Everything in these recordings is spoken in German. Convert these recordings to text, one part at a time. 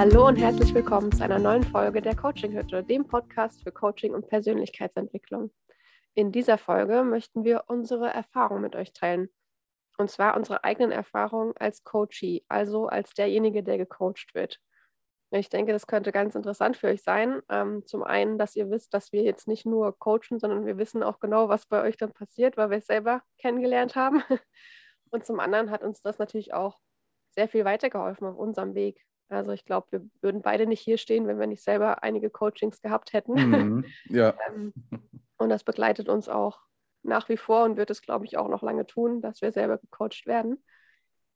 Hallo und herzlich willkommen zu einer neuen Folge der Coaching Hütte, dem Podcast für Coaching und Persönlichkeitsentwicklung. In dieser Folge möchten wir unsere Erfahrungen mit euch teilen. Und zwar unsere eigenen Erfahrungen als Coachee, also als derjenige, der gecoacht wird. Ich denke, das könnte ganz interessant für euch sein. Ähm, zum einen, dass ihr wisst, dass wir jetzt nicht nur coachen, sondern wir wissen auch genau, was bei euch dann passiert, weil wir es selber kennengelernt haben. Und zum anderen hat uns das natürlich auch sehr viel weitergeholfen auf unserem Weg. Also ich glaube, wir würden beide nicht hier stehen, wenn wir nicht selber einige Coachings gehabt hätten. Mhm, ja. Ähm, und das begleitet uns auch nach wie vor und wird es, glaube ich, auch noch lange tun, dass wir selber gecoacht werden.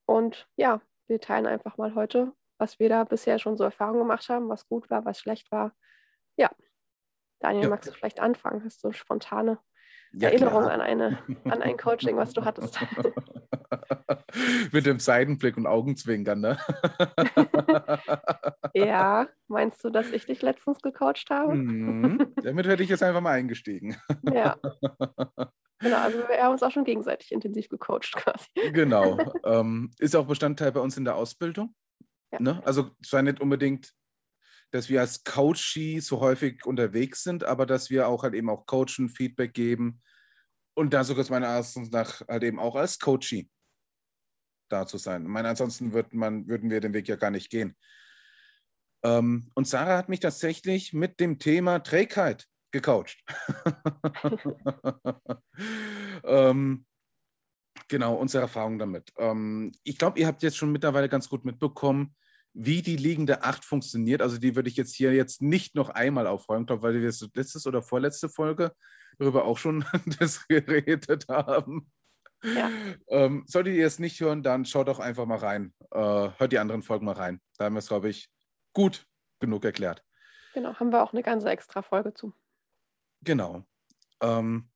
Und ja, wir teilen einfach mal heute, was wir da bisher schon so Erfahrungen gemacht haben, was gut war, was schlecht war. Ja, Daniel, ja. magst du vielleicht anfangen? Hast du spontane ja, Erinnerung an, eine, an ein Coaching, was du hattest? Mit dem Seidenblick und Augenzwinkern, ne? ja, meinst du, dass ich dich letztens gecoacht habe? Mhm. Damit hätte ich jetzt einfach mal eingestiegen. ja. Genau, also wir haben uns auch schon gegenseitig intensiv gecoacht quasi. Genau. Ähm, ist auch Bestandteil bei uns in der Ausbildung. Ja. Ne? Also es war nicht unbedingt, dass wir als Coachie so häufig unterwegs sind, aber dass wir auch halt eben auch coachen, Feedback geben und da sogar meiner Erachtens nach halt eben auch als Coachie da zu sein. Ich meine, ansonsten würd man, würden wir den Weg ja gar nicht gehen. Ähm, und Sarah hat mich tatsächlich mit dem Thema Trägheit gecoacht. ähm, genau, unsere Erfahrung damit. Ähm, ich glaube, ihr habt jetzt schon mittlerweile ganz gut mitbekommen, wie die liegende Acht funktioniert. Also die würde ich jetzt hier jetzt nicht noch einmal aufräumen, glaube, weil wir das letzte oder vorletzte Folge darüber auch schon das geredet haben. Ja. Ähm, solltet ihr es nicht hören, dann schaut doch einfach mal rein. Äh, hört die anderen Folgen mal rein. Da haben wir es, glaube ich, gut genug erklärt. Genau, haben wir auch eine ganze extra Folge zu. Genau. Ähm,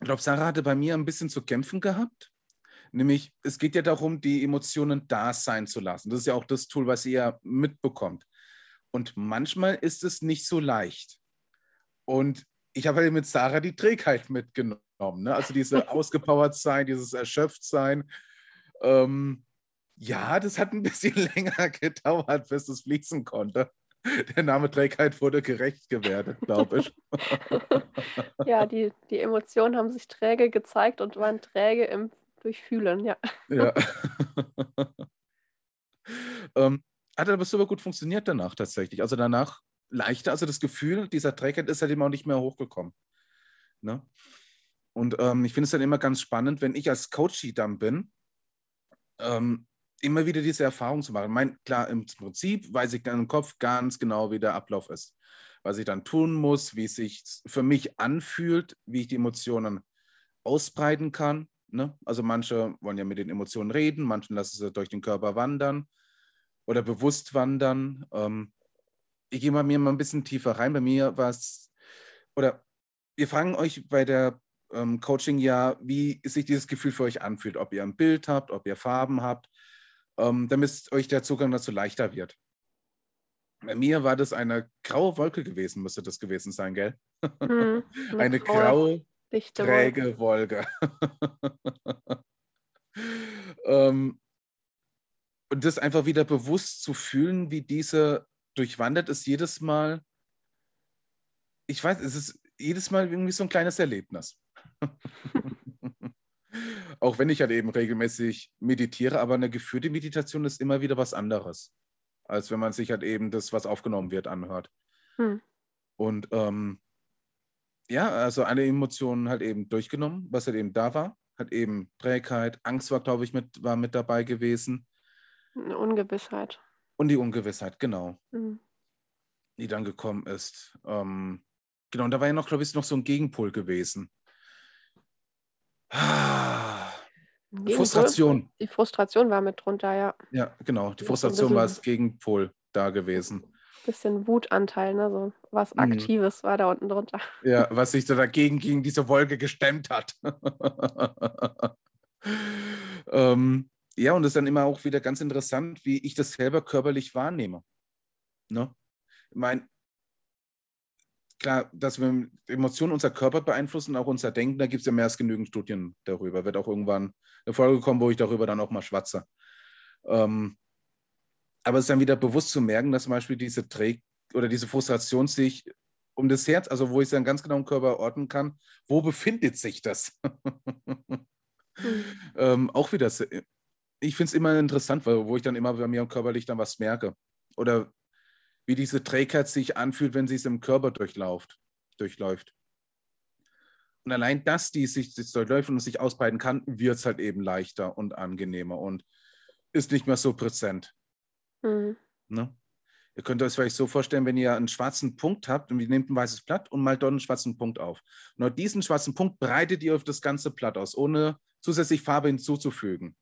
ich glaube, Sarah hatte bei mir ein bisschen zu kämpfen gehabt. Nämlich, es geht ja darum, die Emotionen da sein zu lassen. Das ist ja auch das Tool, was ihr ja mitbekommt. Und manchmal ist es nicht so leicht. Und ich habe halt mit Sarah die Trägheit mitgenommen. Ne? Also diese ausgepowert sein, dieses erschöpft sein. Ähm, ja, das hat ein bisschen länger gedauert, bis es fließen konnte. Der Name Trägheit wurde gerecht gewertet, glaube ich. ja, die, die Emotionen haben sich träge gezeigt und waren träge im Durchfühlen, ja. Ja. ähm, hat aber super gut funktioniert danach tatsächlich. Also danach leichter, also das Gefühl dieser Trägheit ist halt immer auch nicht mehr hochgekommen. Ne? Und ähm, ich finde es dann immer ganz spannend, wenn ich als Coach dann bin, ähm, immer wieder diese Erfahrung zu machen. Mein, klar, im Prinzip weiß ich dann im Kopf ganz genau, wie der Ablauf ist. Was ich dann tun muss, wie es sich für mich anfühlt, wie ich die Emotionen ausbreiten kann. Ne? Also manche wollen ja mit den Emotionen reden, manche lassen sie durch den Körper wandern oder bewusst wandern. Ähm, ich gehe mal mir mal ein bisschen tiefer rein. Bei mir war es, oder wir fragen euch bei der ähm, Coaching ja, wie sich dieses Gefühl für euch anfühlt, ob ihr ein Bild habt, ob ihr Farben habt, ähm, damit euch der Zugang dazu leichter wird. Bei mir war das eine graue Wolke gewesen, müsste das gewesen sein, gell? Hm, eine, eine graue, träge Wolke. ähm, und das einfach wieder bewusst zu fühlen, wie diese durchwandert ist jedes Mal, ich weiß, es ist jedes Mal irgendwie so ein kleines Erlebnis. Auch wenn ich halt eben regelmäßig meditiere, aber eine geführte Meditation ist immer wieder was anderes, als wenn man sich halt eben das, was aufgenommen wird, anhört. Hm. Und ähm, ja, also alle Emotionen halt eben durchgenommen, was halt eben da war. Hat eben Trägheit, Angst war, glaube ich, mit, war mit dabei gewesen. Eine Ungewissheit. Und die Ungewissheit, genau. Mhm. Die dann gekommen ist. Ähm, genau, und da war ja noch, glaube ich, noch so ein Gegenpol gewesen. Ah, Gegenpol? Frustration. Die Frustration war mit drunter, ja. Ja, genau. Die Frustration war das Gegenpol da gewesen. Bisschen Wutanteil, ne? So was mhm. Aktives mhm. war da unten drunter. Ja, was sich so dagegen gegen diese Wolke gestemmt hat. ähm, ja, und das ist dann immer auch wieder ganz interessant, wie ich das selber körperlich wahrnehme. Ne? Ich meine, klar, dass wir Emotionen unser Körper beeinflussen, auch unser Denken, da gibt es ja mehr als genügend Studien darüber. Wird auch irgendwann eine Folge kommen, wo ich darüber dann auch mal schwatze. Ähm, Aber es ist dann wieder bewusst zu merken, dass zum Beispiel diese Träg oder diese Frustration sich um das Herz, also wo ich es dann ganz genau im Körper orten kann, wo befindet sich das? mhm. ähm, auch wieder, ich finde es immer interessant, weil, wo ich dann immer bei mir im Körperlich dann was merke. Oder wie diese Trägheit sich anfühlt, wenn sie es im Körper durchläuft. durchläuft. Und allein das, die sich, sich durchläuft und sich ausbreiten kann, wird es halt eben leichter und angenehmer und ist nicht mehr so präsent. Mhm. Ne? Ihr könnt euch vielleicht so vorstellen, wenn ihr einen schwarzen Punkt habt und ihr nehmt ein weißes Blatt und malt dort einen schwarzen Punkt auf. Und auf diesen schwarzen Punkt breitet ihr auf das ganze Blatt aus, ohne zusätzlich Farbe hinzuzufügen.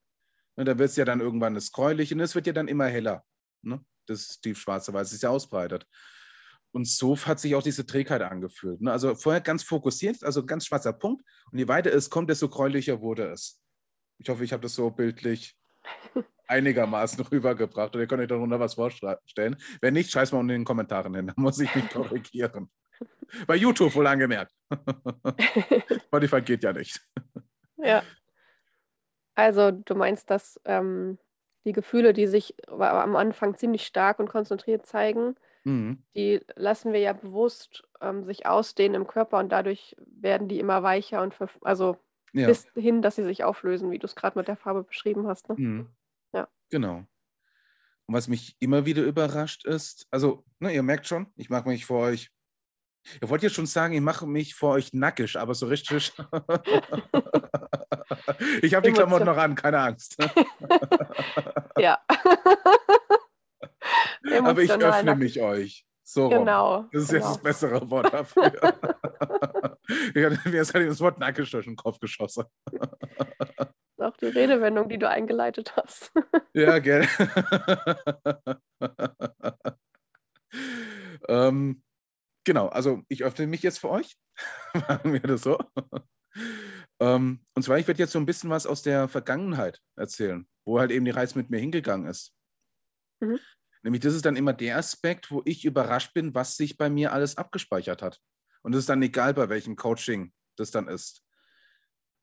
Ne, da wird es ja dann irgendwann das gräulich und es wird ja dann immer heller. Ne? Das tiefschwarze, weil es sich ja ausbreitet. Und so hat sich auch diese Trägheit angefühlt. Ne? Also vorher ganz fokussiert, also ganz schwarzer Punkt. Und je weiter es kommt, desto gräulicher wurde es. Ich hoffe, ich habe das so bildlich einigermaßen rübergebracht. Und ihr könnt euch darunter was vorstellen. Wenn nicht, scheiß mal in den Kommentaren hin. Da muss ich mich korrigieren. Bei YouTube wohl angemerkt. Spotify geht ja nicht. Ja. Also du meinst, dass ähm, die Gefühle, die sich am Anfang ziemlich stark und konzentriert zeigen, mhm. die lassen wir ja bewusst ähm, sich ausdehnen im Körper und dadurch werden die immer weicher und also ja. bis hin, dass sie sich auflösen, wie du es gerade mit der Farbe beschrieben hast. Ne? Mhm. Genau. Und was mich immer wieder überrascht ist, also, ne, ihr merkt schon, ich mache mich vor euch, ihr wollt ja schon sagen, ich mache mich vor euch nackig, aber so richtig. ich habe die Klamotten noch an, keine Angst. ja. aber ich öffne nackig. mich euch. So genau. Rum. Das ist genau. jetzt das bessere Wort dafür. mir ist halt das Wort nackig durch den Kopf geschossen auch die Redewendung, die du eingeleitet hast. Ja, gell. ähm, genau, also ich öffne mich jetzt für euch. Machen wir das so. Ähm, und zwar, ich werde jetzt so ein bisschen was aus der Vergangenheit erzählen, wo halt eben die Reise mit mir hingegangen ist. Mhm. Nämlich, das ist dann immer der Aspekt, wo ich überrascht bin, was sich bei mir alles abgespeichert hat. Und es ist dann egal, bei welchem Coaching das dann ist.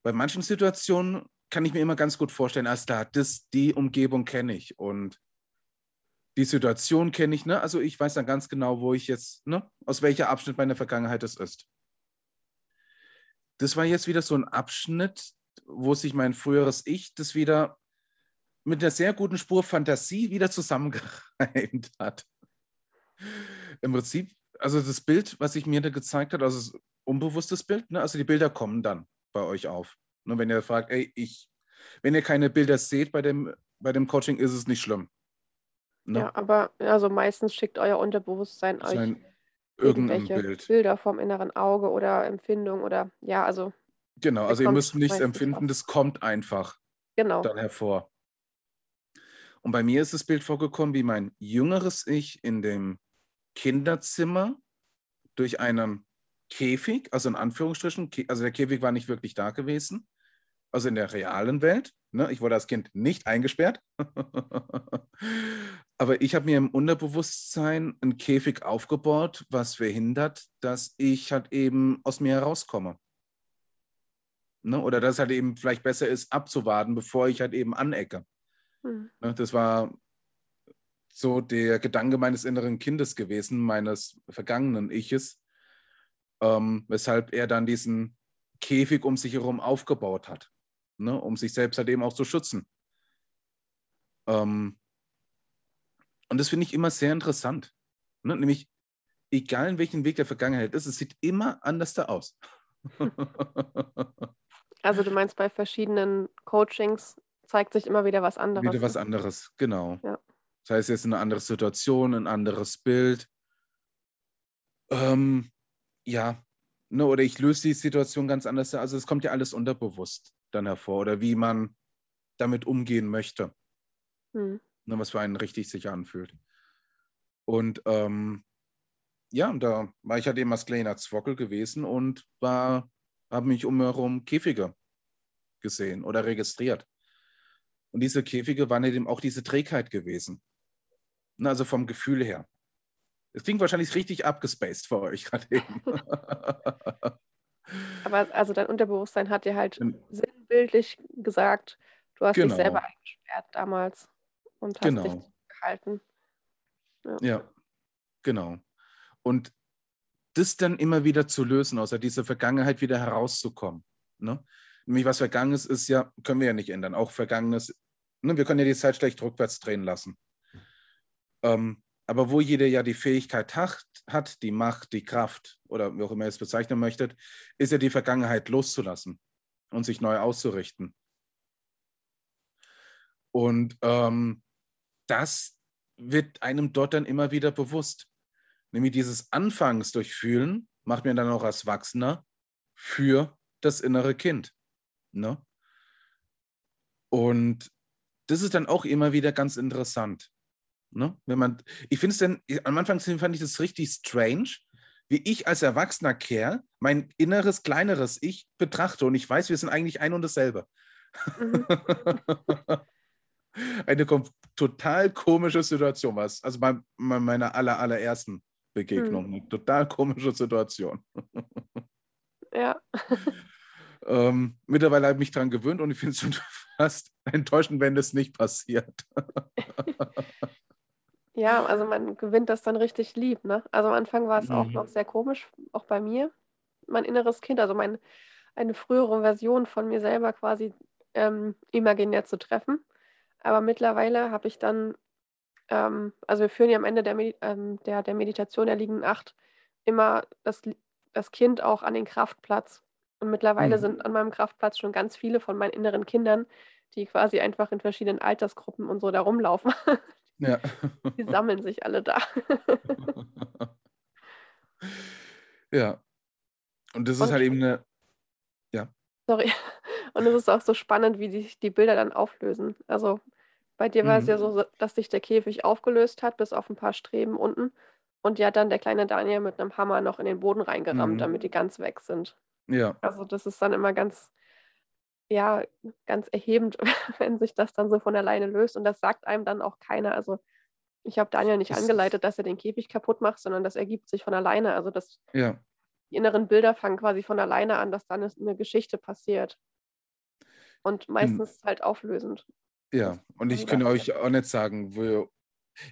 Bei manchen Situationen kann ich mir immer ganz gut vorstellen, als da, das, die Umgebung kenne ich und die Situation kenne ich, ne? Also ich weiß dann ganz genau, wo ich jetzt, ne, aus welcher Abschnitt meiner Vergangenheit es ist. Das war jetzt wieder so ein Abschnitt, wo sich mein früheres Ich das wieder mit einer sehr guten Spur Fantasie wieder zusammengereimt hat. Im Prinzip, also das Bild, was sich mir da gezeigt hat, also das unbewusstes Bild, ne? also die Bilder kommen dann bei euch auf. Und wenn ihr fragt, ey, ich, wenn ihr keine Bilder seht bei dem, bei dem Coaching, ist es nicht schlimm. Ne? Ja, aber also meistens schickt euer Unterbewusstsein euch irgendwelche Bild. Bilder vom inneren Auge oder Empfindung oder ja, also. Genau, also ihr müsst nichts empfinden, das kommt einfach genau. dann hervor. Und bei mir ist das Bild vorgekommen, wie mein jüngeres Ich in dem Kinderzimmer durch einen Käfig, also in Anführungsstrichen, also der Käfig war nicht wirklich da gewesen, also in der realen Welt. Ne? Ich wurde als Kind nicht eingesperrt. Aber ich habe mir im Unterbewusstsein einen Käfig aufgebaut, was verhindert, dass ich halt eben aus mir herauskomme. Ne? Oder dass es halt eben vielleicht besser ist, abzuwarten, bevor ich halt eben anecke. Hm. Ne? Das war so der Gedanke meines inneren Kindes gewesen, meines vergangenen Iches, ähm, weshalb er dann diesen Käfig um sich herum aufgebaut hat, ne, um sich selbst halt eben auch zu schützen. Ähm, und das finde ich immer sehr interessant. Ne? Nämlich, egal in welchem Weg der Vergangenheit ist, es sieht immer anders da aus. also du meinst, bei verschiedenen Coachings zeigt sich immer wieder was anderes. Wieder was anderes, genau. Ja. Das heißt jetzt eine andere Situation, ein anderes Bild. Ähm, ja, ne, oder ich löse die Situation ganz anders. Also es kommt ja alles unterbewusst dann hervor oder wie man damit umgehen möchte. Hm. Ne, was für einen richtig sich anfühlt. Und ähm, ja, und da war ich halt eben als kleiner Zwockel gewesen und war, habe mich um herum Käfige gesehen oder registriert. Und diese Käfige waren eben auch diese Trägheit gewesen. Ne, also vom Gefühl her. Es klingt wahrscheinlich richtig abgespaced für euch gerade eben. Aber also dein Unterbewusstsein hat dir halt ähm, sinnbildlich gesagt, du hast genau. dich selber eingesperrt damals und hast genau. dich gehalten. Ja. ja, genau. Und das dann immer wieder zu lösen, aus dieser Vergangenheit wieder herauszukommen. Ne? Nämlich was Vergangenes ist ja, können wir ja nicht ändern. Auch Vergangenes, ne? wir können ja die Zeit schlecht rückwärts drehen lassen. Ähm, aber wo jeder ja die Fähigkeit hat, hat, die Macht, die Kraft oder wie auch immer ihr es bezeichnen möchtet, ist ja die Vergangenheit loszulassen und sich neu auszurichten. Und ähm, das wird einem dort dann immer wieder bewusst. Nämlich dieses Anfangs durchfühlen macht mir dann auch als Wachsender für das innere Kind. Ne? Und das ist dann auch immer wieder ganz interessant. Ne? Wenn man, ich finde es dann, am Anfang fand ich das richtig strange, wie ich als erwachsener Kerl mein inneres, kleineres Ich betrachte und ich weiß, wir sind eigentlich ein und dasselbe. Mhm. Eine total komische Situation war es. Also bei, bei meiner aller, allerersten Begegnung. Mhm. Eine total komische Situation. Ja. ähm, mittlerweile habe ich mich daran gewöhnt und ich finde es schon fast enttäuschend, wenn das nicht passiert. Ja, also man gewinnt das dann richtig lieb. Ne? Also am Anfang war es mhm. auch noch sehr komisch, auch bei mir. Mein inneres Kind, also mein, eine frühere Version von mir selber quasi ähm, imaginär zu treffen. Aber mittlerweile habe ich dann, ähm, also wir führen ja am Ende der, Medi ähm, der, der Meditation der liegenden Acht immer das, das Kind auch an den Kraftplatz. Und mittlerweile mhm. sind an meinem Kraftplatz schon ganz viele von meinen inneren Kindern, die quasi einfach in verschiedenen Altersgruppen und so da rumlaufen. Ja. Die sammeln sich alle da. ja. Und das ist und, halt eben eine. Ja. Sorry. Und es ist auch so spannend, wie sich die Bilder dann auflösen. Also bei dir war es ja mhm. so, dass sich der Käfig aufgelöst hat, bis auf ein paar Streben unten. Und ja, dann der kleine Daniel mit einem Hammer noch in den Boden reingerammt, mhm. damit die ganz weg sind. Ja. Also das ist dann immer ganz, ja, ganz erhebend, wenn sich das dann so von alleine löst. Und das sagt einem dann auch keiner. Also ich habe Daniel nicht das angeleitet, dass er den Käfig kaputt macht, sondern das ergibt sich von alleine. Also das, ja. die inneren Bilder fangen quasi von alleine an, dass dann eine Geschichte passiert. Und hm. meistens hm. halt auflösend. Ja, und ich kann euch auch nicht sagen, wo,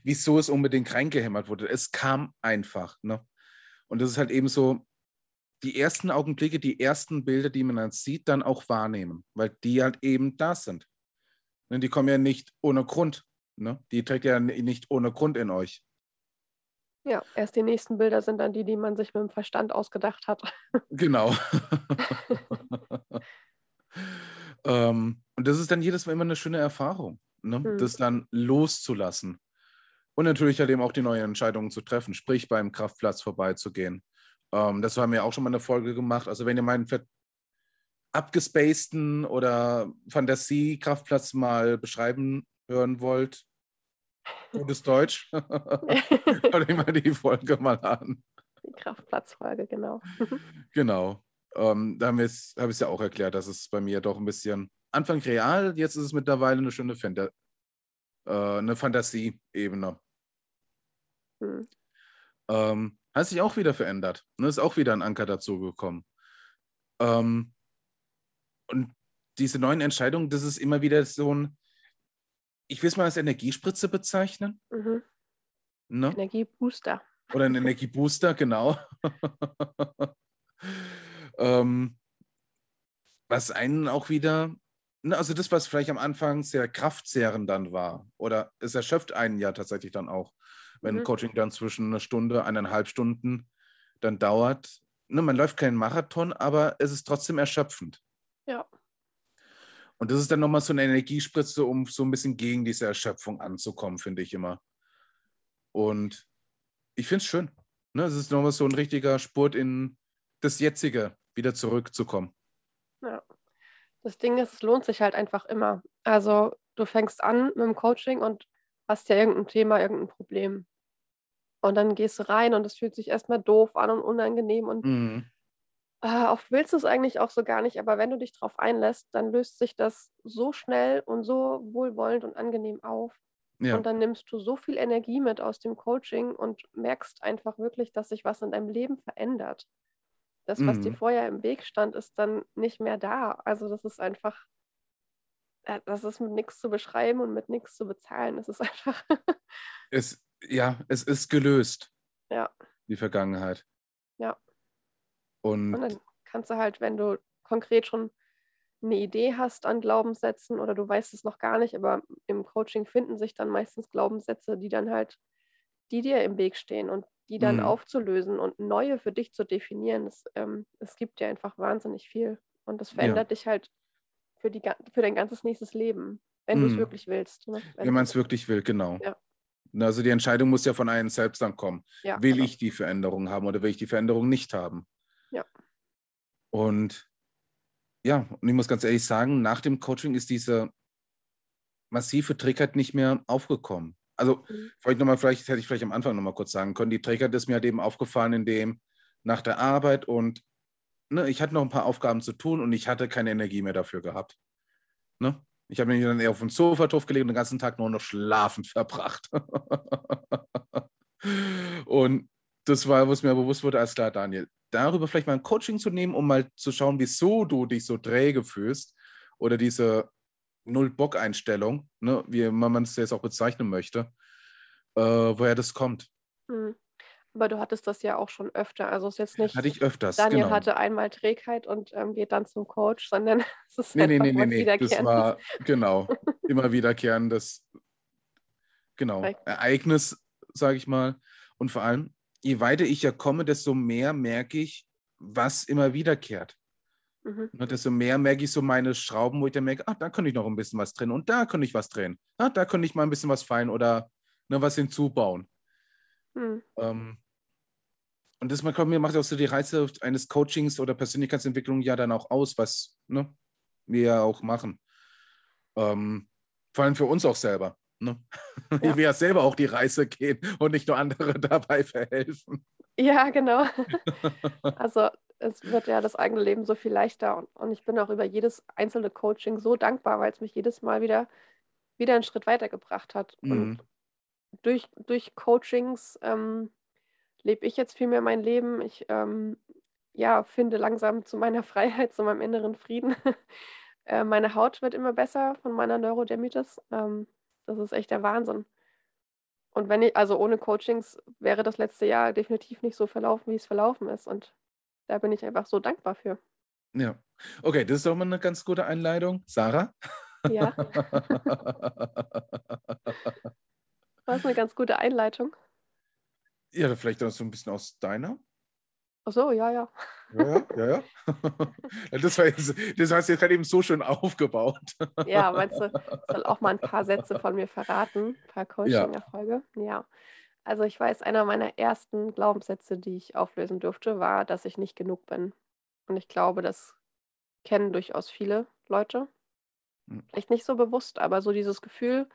wieso es unbedingt reingehämmert wurde. Es kam einfach. Ne? Und das ist halt eben so, die ersten Augenblicke, die ersten Bilder, die man dann sieht, dann auch wahrnehmen, weil die halt eben da sind. Ne? Die kommen ja nicht ohne Grund. Ne? Die trägt ja nicht ohne Grund in euch. Ja, erst die nächsten Bilder sind dann die, die man sich mit dem Verstand ausgedacht hat. Genau. Ähm, und das ist dann jedes Mal immer eine schöne Erfahrung, ne? mhm. das dann loszulassen. Und natürlich halt eben auch die neuen Entscheidungen zu treffen, sprich beim Kraftplatz vorbeizugehen. Ähm, das haben wir auch schon mal eine Folge gemacht. Also wenn ihr meinen abgespaceden oder Fantasie-Kraftplatz mal beschreiben hören wollt, gutes Deutsch, hört euch mal die Folge mal an. Die Kraftplatzfolge, genau. genau. Ähm, da habe ich es ja auch erklärt, dass es bei mir doch ein bisschen Anfang real, jetzt ist es mittlerweile eine schöne Fanta äh, eine Fantasie-Ebene. Hm. Ähm, hat sich auch wieder verändert. Ne? Ist auch wieder ein Anker dazugekommen. Ähm, und diese neuen Entscheidungen, das ist immer wieder so ein, ich will es mal als Energiespritze bezeichnen. Mhm. Ne? Energiebooster. Oder ein Energiebooster, genau. Ähm, was einen auch wieder, ne, also das, was vielleicht am Anfang sehr kraftzehrend dann war, oder es erschöpft einen ja tatsächlich dann auch, wenn mhm. Coaching dann zwischen einer Stunde, eineinhalb Stunden dann dauert. Ne, man läuft keinen Marathon, aber es ist trotzdem erschöpfend. Ja. Und das ist dann nochmal so eine Energiespritze, um so ein bisschen gegen diese Erschöpfung anzukommen, finde ich immer. Und ich finde es schön. Ne? Es ist nochmal so ein richtiger Spurt in das Jetzige, wieder zurückzukommen. Ja. Das Ding ist, es lohnt sich halt einfach immer. Also du fängst an mit dem Coaching und hast ja irgendein Thema, irgendein Problem. Und dann gehst du rein und es fühlt sich erstmal doof an und unangenehm und mhm. äh, oft willst du es eigentlich auch so gar nicht, aber wenn du dich darauf einlässt, dann löst sich das so schnell und so wohlwollend und angenehm auf. Ja. Und dann nimmst du so viel Energie mit aus dem Coaching und merkst einfach wirklich, dass sich was in deinem Leben verändert. Das, was mhm. dir vorher im Weg stand, ist dann nicht mehr da. Also das ist einfach, das ist mit nichts zu beschreiben und mit nichts zu bezahlen. Das ist einfach. es, ja, es ist gelöst. Ja. Die Vergangenheit. Ja. Und, Und dann kannst du halt, wenn du konkret schon eine Idee hast an Glaubenssätzen oder du weißt es noch gar nicht, aber im Coaching finden sich dann meistens Glaubenssätze, die dann halt, die dir im Weg stehen und die dann Mhm. aufzulösen und neue für dich zu definieren. Das, ähm, es gibt dir einfach wahnsinnig viel und das Ja. verändert dich halt für, die, für dein ganzes nächstes Leben, wenn du es wirklich willst. Ne? wenn man es wirklich will, genau. Ja. Also die Entscheidung muss ja von einem selbst dann kommen. ja, Will genau. ich die Veränderung haben oder will ich die Veränderung nicht haben? Ja. Und ja, und ich muss ganz ehrlich sagen, nach dem Coaching ist diese massive Trickheit nicht mehr aufgekommen. Also Mhm. vielleicht nochmal, vielleicht hätte ich vielleicht am Anfang nochmal kurz sagen können, die Trickheit ist mir halt eben aufgefallen, indem nach der Arbeit und ne, ich hatte noch ein paar Aufgaben zu tun und ich hatte keine Energie mehr dafür gehabt. Ne? Ich habe mich dann eher auf dem Sofa draufgelegt und den ganzen Tag nur noch schlafend verbracht. und das war, was mir bewusst wurde, als klar, Daniel, darüber vielleicht mal ein Coaching zu nehmen, um mal zu schauen, wieso du dich so träge fühlst oder diese Null-Bock-Einstellung, ne, wie man es jetzt auch bezeichnen möchte, äh, woher das kommt. Mhm. Aber du hattest das ja auch schon öfter. Also es ist jetzt nicht, Hatte ich öfters, Daniel genau. hatte einmal Trägheit und ähm, geht dann zum Coach, sondern es ist Nee, nee, einfach nee, nee, was nee. Das war, genau, immer wiederkehrendes, genau. Ereignis, sage ich mal. Und vor allem, je weiter ich ja komme, desto mehr merke ich, was immer wiederkehrt. Mhm. Ne, desto mehr merke ich so meine Schrauben, wo ich dann merke, ah, da könnte ich noch ein bisschen was drehen und da könnte ich was drehen. Ah, da könnte ich mal ein bisschen was feilen oder ne, was hinzubauen. Mhm. Ähm, und das macht, mir macht auch so die Reize eines Coachings oder Persönlichkeitsentwicklung ja dann auch aus, was ne, wir ja auch machen. Ähm, vor allem für uns auch selber. Ne? Ja. Wir ja selber auch die Reise gehen und nicht nur andere dabei verhelfen. Ja, genau. Also es wird ja das eigene Leben so viel leichter und, und ich bin auch über jedes einzelne Coaching so dankbar, weil es mich jedes Mal wieder, wieder einen Schritt weitergebracht hat. Mhm. Und durch, durch Coachings ähm, lebe ich jetzt viel mehr mein Leben. Ich ähm, ja, finde langsam zu meiner Freiheit, zu meinem inneren Frieden. äh, meine Haut wird immer besser von meiner Neurodermitis. Ähm, das ist echt der Wahnsinn. Und wenn ich, also ohne Coachings wäre das letzte Jahr definitiv nicht so verlaufen, wie es verlaufen ist. Und da bin ich einfach so dankbar für. Ja. Okay, das ist doch mal eine ganz gute Einleitung. Sarah? Ja, war es eine ganz gute Einleitung. Ja, vielleicht auch so ein bisschen aus deiner. Ach so, ja, ja. Ja, ja, ja. ja. Das, war jetzt, das hast du jetzt gerade eben so schön aufgebaut. Ja, meinst du, soll auch mal ein paar Sätze von mir verraten, ein paar Coaching-Erfolge? Ja. Also ich weiß, einer meiner ersten Glaubenssätze, die ich auflösen durfte, war, dass ich nicht genug bin. Und ich glaube, das kennen durchaus viele Leute. Mhm. Vielleicht nicht so bewusst, aber so dieses Gefühl,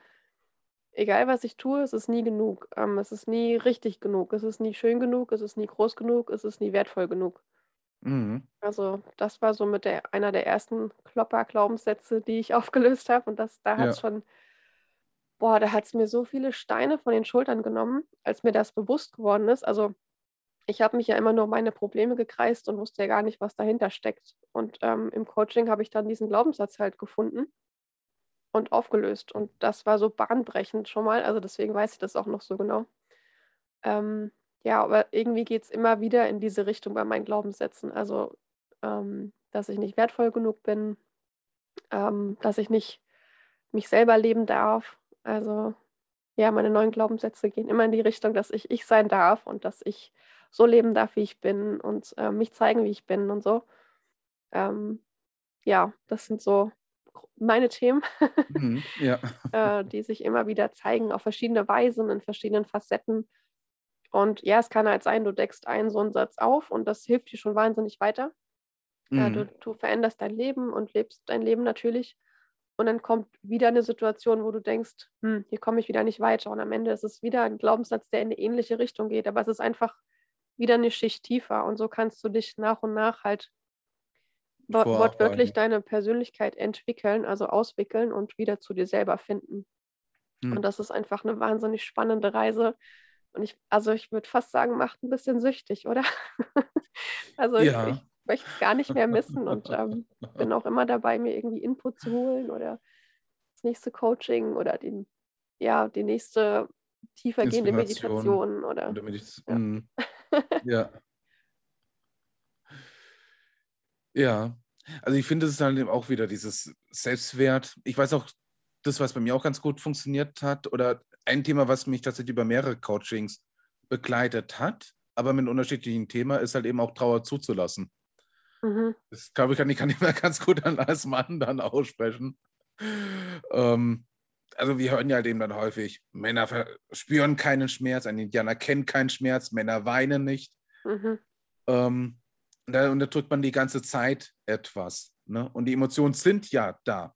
egal was ich tue, es ist nie genug. Ähm, es ist nie richtig genug. Es ist nie schön genug. Es ist nie groß genug. Es ist nie wertvoll genug. Mhm. Also das war so mit der, einer der ersten Klopper-Glaubenssätze, die ich aufgelöst habe. Und das, da hat es Ja. schon, boah, da hat es mir so viele Steine von den Schultern genommen, als mir das bewusst geworden ist. Also ich habe mich ja immer nur um meine Probleme gekreist und wusste ja gar nicht, was dahinter steckt. Und ähm, im Coaching habe ich dann diesen Glaubenssatz halt gefunden und aufgelöst. Und das war so bahnbrechend schon mal. Also deswegen weiß ich das auch noch so genau. Ähm, ja, aber irgendwie geht es immer wieder in diese Richtung bei meinen Glaubenssätzen. Also, ähm, dass ich nicht wertvoll genug bin, ähm, dass ich nicht mich selber leben darf. Also, ja, meine neuen Glaubenssätze gehen immer in die Richtung, dass ich ich sein darf und dass ich so leben darf, wie ich bin und äh, mich zeigen, wie ich bin und so. Ähm, ja, das sind so meine Themen, Mhm. Ja. äh, die sich immer wieder zeigen auf verschiedene Weisen, in verschiedenen Facetten. Und ja, es kann halt sein, du deckst einen so einen Satz auf und das hilft dir schon wahnsinnig weiter. Äh, du, Mhm. du veränderst dein Leben und lebst dein Leben natürlich. Und dann kommt wieder eine Situation, wo du denkst, hm, hier komme ich wieder nicht weiter. Und am Ende ist es wieder ein Glaubenssatz, der in eine ähnliche Richtung geht. Aber es ist einfach wieder eine Schicht tiefer. Und so kannst du dich nach und nach halt. Wortwörtlich deine Persönlichkeit entwickeln, also auswickeln und wieder zu dir selber finden. Mhm. Und das ist einfach eine wahnsinnig spannende Reise. Und ich, also ich würde fast sagen, macht ein bisschen süchtig, oder? also Ja. ich, ich möchte es gar nicht mehr missen und ähm, bin auch immer dabei, mir irgendwie Input zu holen oder das nächste Coaching oder den, ja, die nächste tiefergehende Meditationen oder. oder Medit ja. Mm. ja. Ja, also ich finde es dann eben auch wieder dieses Selbstwert. Ich weiß auch, das, was bei mir auch ganz gut funktioniert hat, oder ein Thema, was mich tatsächlich über mehrere Coachings begleitet hat, aber mit unterschiedlichen Themen, ist halt eben auch Trauer zuzulassen. Mhm. Das glaube ich, kann ich, kann mal ganz gut dann als Mann dann aussprechen. Ähm, also wir hören ja halt eben dann häufig, Männer spüren keinen Schmerz, ein Indianer kennt keinen Schmerz, Männer weinen nicht. Mhm. Ähm, da unterdrückt man die ganze Zeit etwas. Ne? Und die Emotionen sind ja da.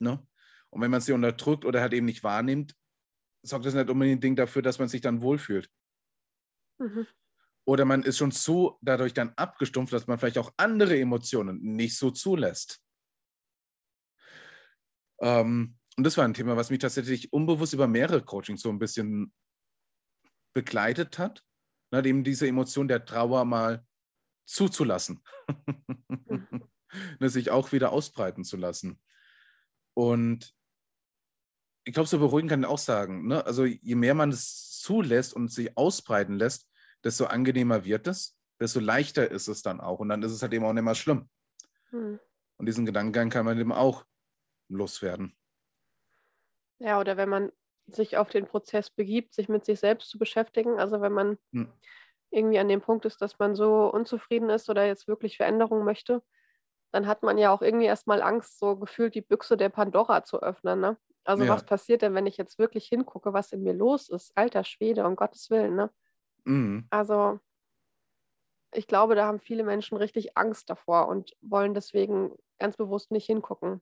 Ne? Und wenn man sie unterdrückt oder halt eben nicht wahrnimmt, sorgt das nicht unbedingt dafür, dass man sich dann wohlfühlt. Mhm. Oder man ist schon so dadurch dann abgestumpft, dass man vielleicht auch andere Emotionen nicht so zulässt. Ähm, und das war ein Thema, was mich tatsächlich unbewusst über mehrere Coachings so ein bisschen begleitet hat, ne, eben diese Emotion der Trauer mal zuzulassen, ne, sich auch wieder ausbreiten zu lassen. Und ich glaube, so beruhigend kann ich auch sagen, ne? also je mehr man es zulässt und sich ausbreiten lässt, desto angenehmer wird es, desto leichter ist es dann auch. Und dann ist es halt eben auch nicht mehr schlimm. Mhm. Und diesen Gedankengang kann man eben auch loswerden. Ja, oder wenn man sich auf den Prozess begibt, sich mit sich selbst zu beschäftigen, also wenn man mhm. Irgendwie an dem Punkt ist, dass man so unzufrieden ist oder jetzt wirklich Veränderungen möchte, dann hat man ja auch irgendwie erstmal Angst, so gefühlt die Büchse der Pandora zu öffnen. Ne? Also ja. was passiert denn, wenn ich jetzt wirklich hingucke, was in mir los ist? Alter Schwede, um Gottes Willen. Ne? Mhm. Also ich glaube, da haben viele Menschen richtig Angst davor und wollen deswegen ganz bewusst nicht hingucken.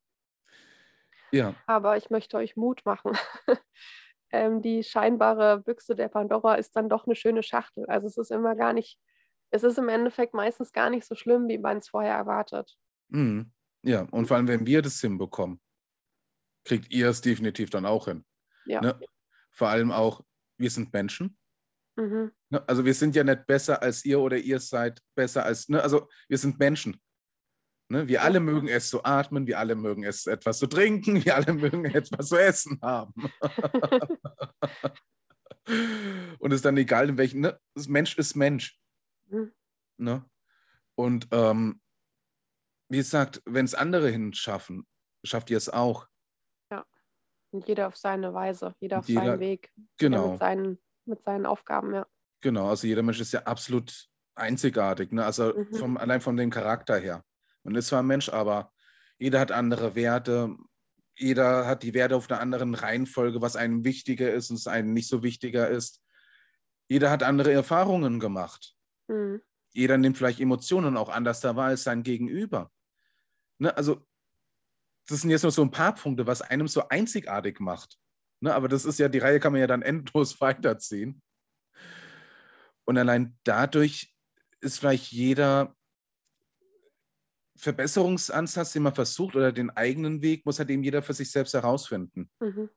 Ja. Aber ich möchte euch Mut machen. ähm, die scheinbare Büchse der Pandora ist dann doch eine schöne Schachtel. Also es ist immer gar nicht, es ist im Endeffekt meistens gar nicht so schlimm, wie man es vorher erwartet. Mhm. Ja, und vor allem, wenn wir das hinbekommen, kriegt ihr es definitiv dann auch hin. Ja. Ne? Vor allem auch, wir sind Menschen. Mhm. Ne? Also wir sind ja nicht besser als ihr oder ihr seid besser als, ne? also wir sind Menschen. Ne? Wir alle mögen es zu atmen, wir alle mögen es etwas zu trinken, wir alle mögen etwas zu essen haben. Und es ist dann egal, in welchem, ne? Mensch ist Mensch. Mhm. Ne? Und ähm, wie gesagt, wenn es andere hinschaffen, schafft ihr es auch. Ja. Und jeder auf seine Weise, jeder auf jeder, seinen Weg. Genau. Mit seinen, mit seinen Aufgaben, ja. Genau, also jeder Mensch ist ja absolut einzigartig, ne? Also mhm. vom, allein von dem Charakter her. Man ist zwar ein Mensch, aber jeder hat andere Werte, jeder hat die Werte auf einer anderen Reihenfolge, was einem wichtiger ist und es einem nicht so wichtiger ist. Jeder hat andere Erfahrungen gemacht. Mhm. Jeder nimmt vielleicht Emotionen auch anders da wahr als sein Gegenüber. Ne, also, das sind jetzt nur so ein paar Punkte, was einem so einzigartig macht. Ne, aber das ist ja, die Reihe kann man ja dann endlos weiterziehen. Und allein dadurch ist vielleicht jeder Verbesserungsansatz, den man versucht, oder den eigenen Weg, muss halt eben jeder für sich selbst herausfinden. Mhm.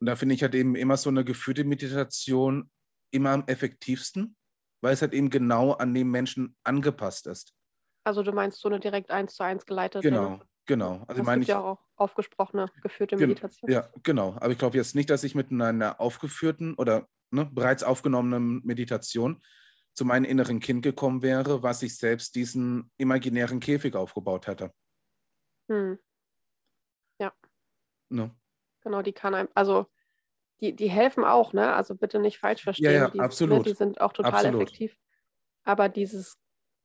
Und da finde ich halt eben immer so eine geführte Meditation immer am effektivsten, weil es halt eben genau an den Menschen angepasst ist. Also du meinst so eine direkt eins zu eins geleitete? Genau, genau. Also meine ich ja auch aufgesprochene, geführte Meditation. Ja, genau. Aber ich glaube jetzt nicht, dass ich mit einer aufgeführten oder ne, bereits aufgenommenen Meditation zu meinem inneren Kind gekommen wäre, was ich selbst diesen imaginären Käfig aufgebaut hätte. Hm. Ja. Ne? Genau, die kann einem, also die, die helfen auch, ne? Also bitte nicht falsch verstehen. Ja, ja die, absolut. Ne, die sind auch total absolut. effektiv. Aber dieses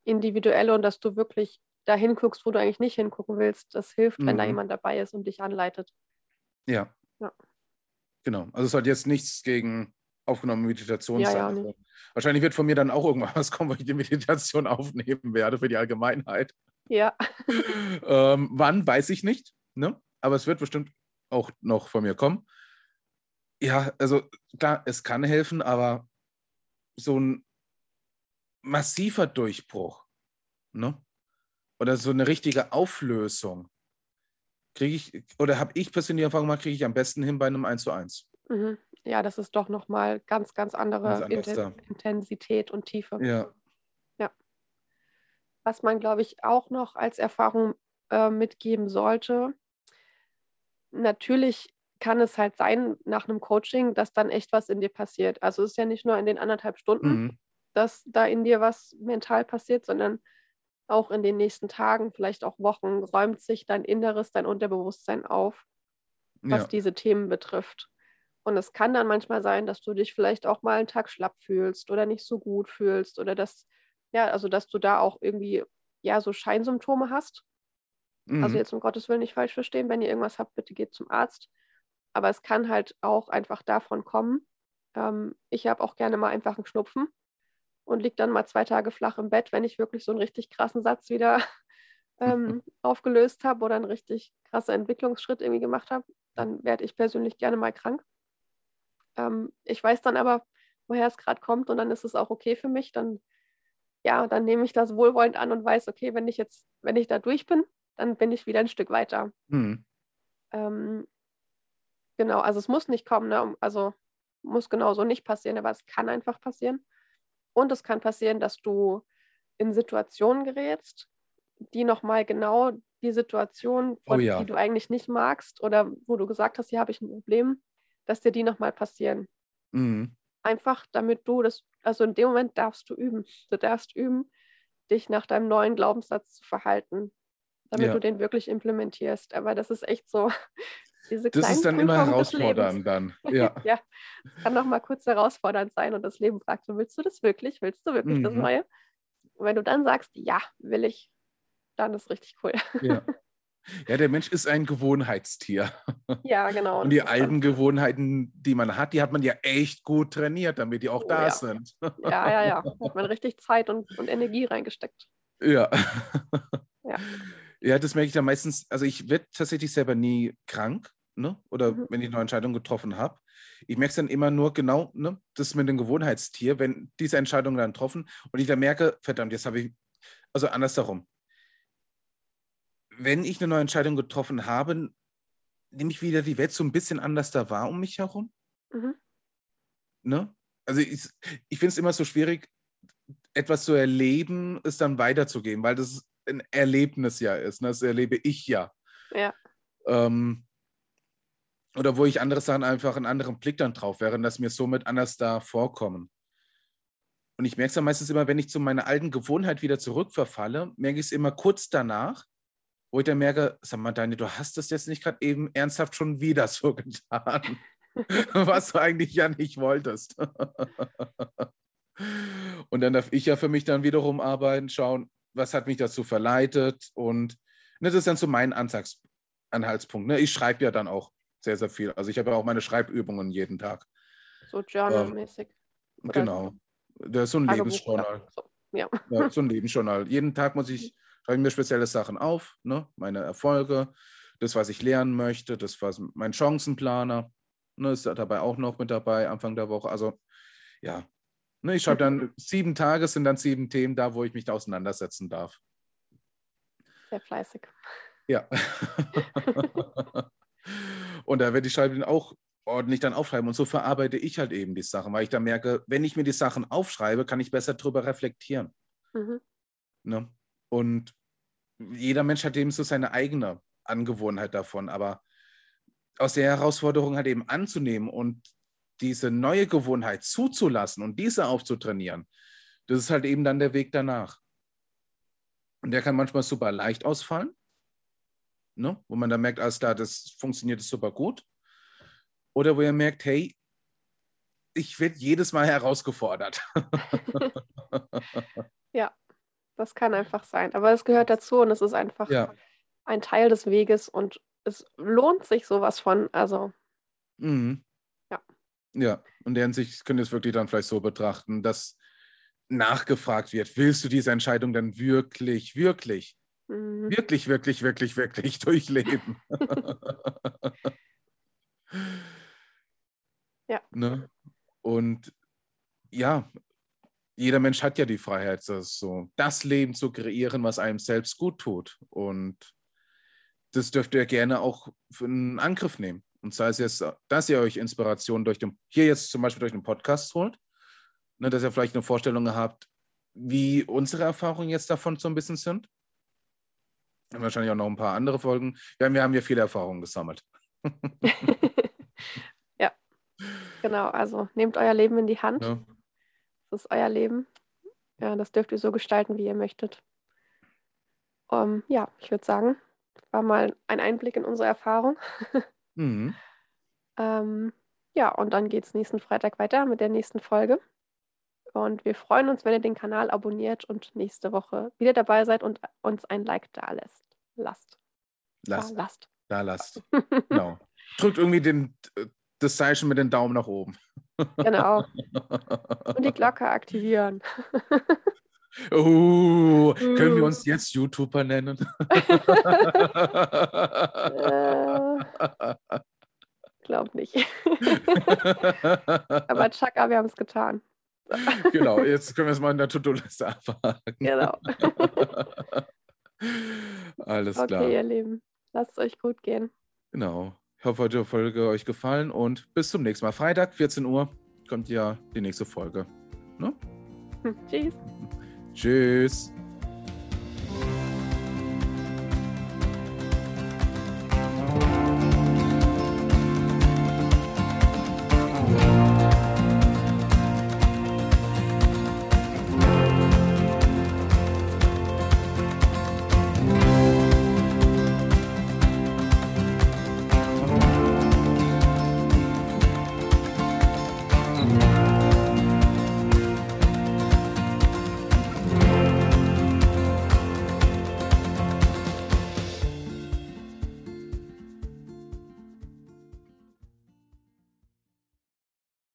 Individuelle und dass du wirklich dahin guckst, wo du eigentlich nicht hingucken willst, das hilft, mhm. wenn da mhm. jemand dabei ist und dich anleitet. Ja. ja. Genau. Also es hat jetzt nichts gegen aufgenommene Meditation ja, sein. Ja, Wahrscheinlich wird von mir dann auch irgendwann was kommen, wo ich die Meditation aufnehmen werde für die Allgemeinheit. Ja. ähm, wann, weiß ich nicht. Ne? Aber es wird bestimmt auch noch von mir kommen. Ja, also klar, es kann helfen, aber so ein massiver Durchbruch ne? oder so eine richtige Auflösung kriege ich, oder habe ich persönlich Erfahrung gemacht, kriege ich am besten hin bei einem 1 zu 1. Mhm. Ja, das ist doch nochmal ganz, ganz andere Inten Intensität und Tiefe. Ja. ja. Was man, glaube ich, auch noch als Erfahrung äh, mitgeben sollte, natürlich kann es halt sein, nach einem Coaching, dass dann echt was in dir passiert. Also es ist ja nicht nur in den anderthalb Stunden, Mhm. dass da in dir was mental passiert, sondern auch in den nächsten Tagen, vielleicht auch Wochen, räumt sich dein Inneres, dein Unterbewusstsein auf, was Ja. diese Themen betrifft. Und es kann dann manchmal sein, dass du dich vielleicht auch mal einen Tag schlapp fühlst oder nicht so gut fühlst oder dass, ja, also dass du da auch irgendwie, ja, so Scheinsymptome hast. Also Mhm. jetzt um Gottes Willen nicht falsch verstehen, wenn ihr irgendwas habt, bitte geht zum Arzt. Aber es kann halt auch einfach davon kommen. Ähm, ich habe auch gerne mal einfach einen Schnupfen und liege dann mal zwei Tage flach im Bett, wenn ich wirklich so einen richtig krassen Satz wieder ähm, aufgelöst habe oder einen richtig krassen Entwicklungsschritt irgendwie gemacht habe. Dann werde ich persönlich gerne mal krank. Ähm, ich weiß dann aber, woher es gerade kommt und dann ist es auch okay für mich. Dann, ja, dann nehme ich das wohlwollend an und weiß, okay, wenn ich jetzt, wenn ich da durch bin, dann bin ich wieder ein Stück weiter. Mhm. Ähm, genau, also es muss nicht kommen, ne? also muss genauso nicht passieren, aber es kann einfach passieren. Und es kann passieren, dass du in Situationen gerätst, die nochmal genau die Situation, Oh von, ja. die du eigentlich nicht magst oder wo du gesagt hast, hier habe ich ein Problem, dass dir die nochmal passieren. Mhm. Einfach damit du das, also in dem Moment darfst du üben. Du darfst üben, dich nach deinem neuen Glaubenssatz zu verhalten, damit Ja. du den wirklich implementierst. Aber das ist echt so, diese Das ist dann immer herausfordernd dann. Ja. ja, es kann noch mal kurz herausfordernd sein und das Leben fragt, willst du das wirklich? Willst du wirklich das Mhm. Neue? Und wenn du dann sagst, ja, will ich, dann ist richtig cool. ja. Ja, der Mensch ist ein Gewohnheitstier. ja, genau. Und die alten Gewohnheiten, die man hat, die hat man ja echt gut trainiert, damit die auch Oh da ja. sind. Ja, ja, ja. Da hat man richtig Zeit und, und Energie reingesteckt. Ja. Ja. Ja, das merke ich dann meistens. Also ich werde tatsächlich selber nie krank, ne? Oder Mhm. wenn ich eine Entscheidung getroffen habe. Ich merke es dann immer nur genau, ne? Das mit dem Gewohnheitstier, wenn diese Entscheidung dann getroffen und ich dann merke, verdammt, jetzt habe ich, also andersherum. Wenn ich eine neue Entscheidung getroffen habe, nehme ich wieder die Welt so ein bisschen anders da wahr um mich herum. Mhm. Ne? Also ich, ich finde es immer so schwierig, etwas zu erleben, es dann weiterzugeben, weil das ein Erlebnis ja ist. Ne? Das erlebe ich ja. Ja. Ähm, oder wo ich andere Sachen einfach einen anderen Blick dann drauf wäre, dass mir somit anders da vorkommen. Und ich merke es dann meistens immer, wenn ich zu meiner alten Gewohnheit wieder zurückverfalle, merke ich es immer kurz danach, wo ich dann merke, sag mal, Daniel, du hast das jetzt nicht gerade eben ernsthaft schon wieder so getan, was du eigentlich ja nicht wolltest. Und dann darf ich ja für mich dann wiederum arbeiten, schauen, was hat mich dazu verleitet. Und ne, das ist dann so mein Ansatz, Anhaltspunkt. Ne? Ich schreibe ja dann auch sehr, sehr viel. Also ich habe ja auch meine Schreibübungen jeden Tag. So journalmäßig. Oder Genau. Das ist so ein Tagebuch, Lebensjournal. ja. So. Ja. Ja, so ein Lebensjournal. Jeden Tag muss ich, schreibe ich mir spezielle Sachen auf, ne? meine Erfolge, das, was ich lernen möchte, das, was mein Chancenplaner, ne, ist dabei auch noch mit dabei, Anfang der Woche. Also ja, ne, ich schreibe dann sieben Tage, sind dann sieben Themen da, wo ich mich da auseinandersetzen darf. Sehr fleißig. Ja. und da werde ich schreiben auch ordentlich dann aufschreiben. Und so verarbeite ich halt eben die Sachen, weil ich dann merke, wenn ich mir die Sachen aufschreibe, kann ich besser drüber reflektieren. Mhm. Ne? Und jeder Mensch hat eben so seine eigene Angewohnheit davon. Aber aus der Herausforderung halt eben anzunehmen und diese neue Gewohnheit zuzulassen und diese aufzutrainieren, das ist halt eben dann der Weg danach. Und der kann manchmal super leicht ausfallen, ne? wo man dann merkt, alles klar, das funktioniert super gut. Oder wo ihr merkt, hey, ich werde jedes Mal herausgefordert. Das kann einfach sein. Aber es gehört dazu und es ist einfach ja. ein Teil des Weges und es lohnt sich sowas von. Also, Mhm. Ja. Ja, in der Hinsicht könnt ihr es wirklich dann vielleicht so betrachten, dass nachgefragt wird, willst du diese Entscheidung dann wirklich, wirklich, mhm. wirklich, wirklich, wirklich, wirklich durchleben? Ja. Ne? Und ja, jeder Mensch hat ja die Freiheit, das, so, das Leben zu kreieren, was einem selbst gut tut. Und das dürft ihr gerne auch für einen Angriff nehmen. Und sei es jetzt, dass ihr euch Inspiration durch den, hier jetzt zum Beispiel durch den Podcast holt, ne, dass ihr vielleicht eine Vorstellung habt, wie unsere Erfahrungen jetzt davon so ein bisschen sind. Und wahrscheinlich auch noch ein paar andere Folgen. Wir haben, wir haben ja viele Erfahrungen gesammelt. ja, genau. Also nehmt euer Leben in die Hand. Ja. Das ist euer Leben. Ja, das dürft ihr so gestalten, wie ihr möchtet. Um, ja, ich würde sagen, war mal ein Einblick in unsere Erfahrung. Mhm. ähm, ja, und dann geht es nächsten Freitag weiter mit der nächsten Folge. Und wir freuen uns, wenn ihr den Kanal abonniert und nächste Woche wieder dabei seid und uns ein Like da lässt. Lasst. Lasst. Da, lasst. Da lasst. Genau. Drückt irgendwie den, das Zeichen mit dem Daumen nach oben. Genau. Und die Glocke aktivieren. Oh, können wir uns jetzt YouTuber nennen? äh, glaub nicht. Aber Chaka, wir haben es getan. genau, jetzt können wir es mal in der To-Do-Liste abhaken. Genau. Alles okay, klar. ihr Lieben. Lasst es euch gut gehen. Genau. Ich hoffe, die Folge euch gefallen und bis zum nächsten Mal. Freitag, 14 Uhr, kommt ja die nächste Folge. Ne? Tschüss. Tschüss.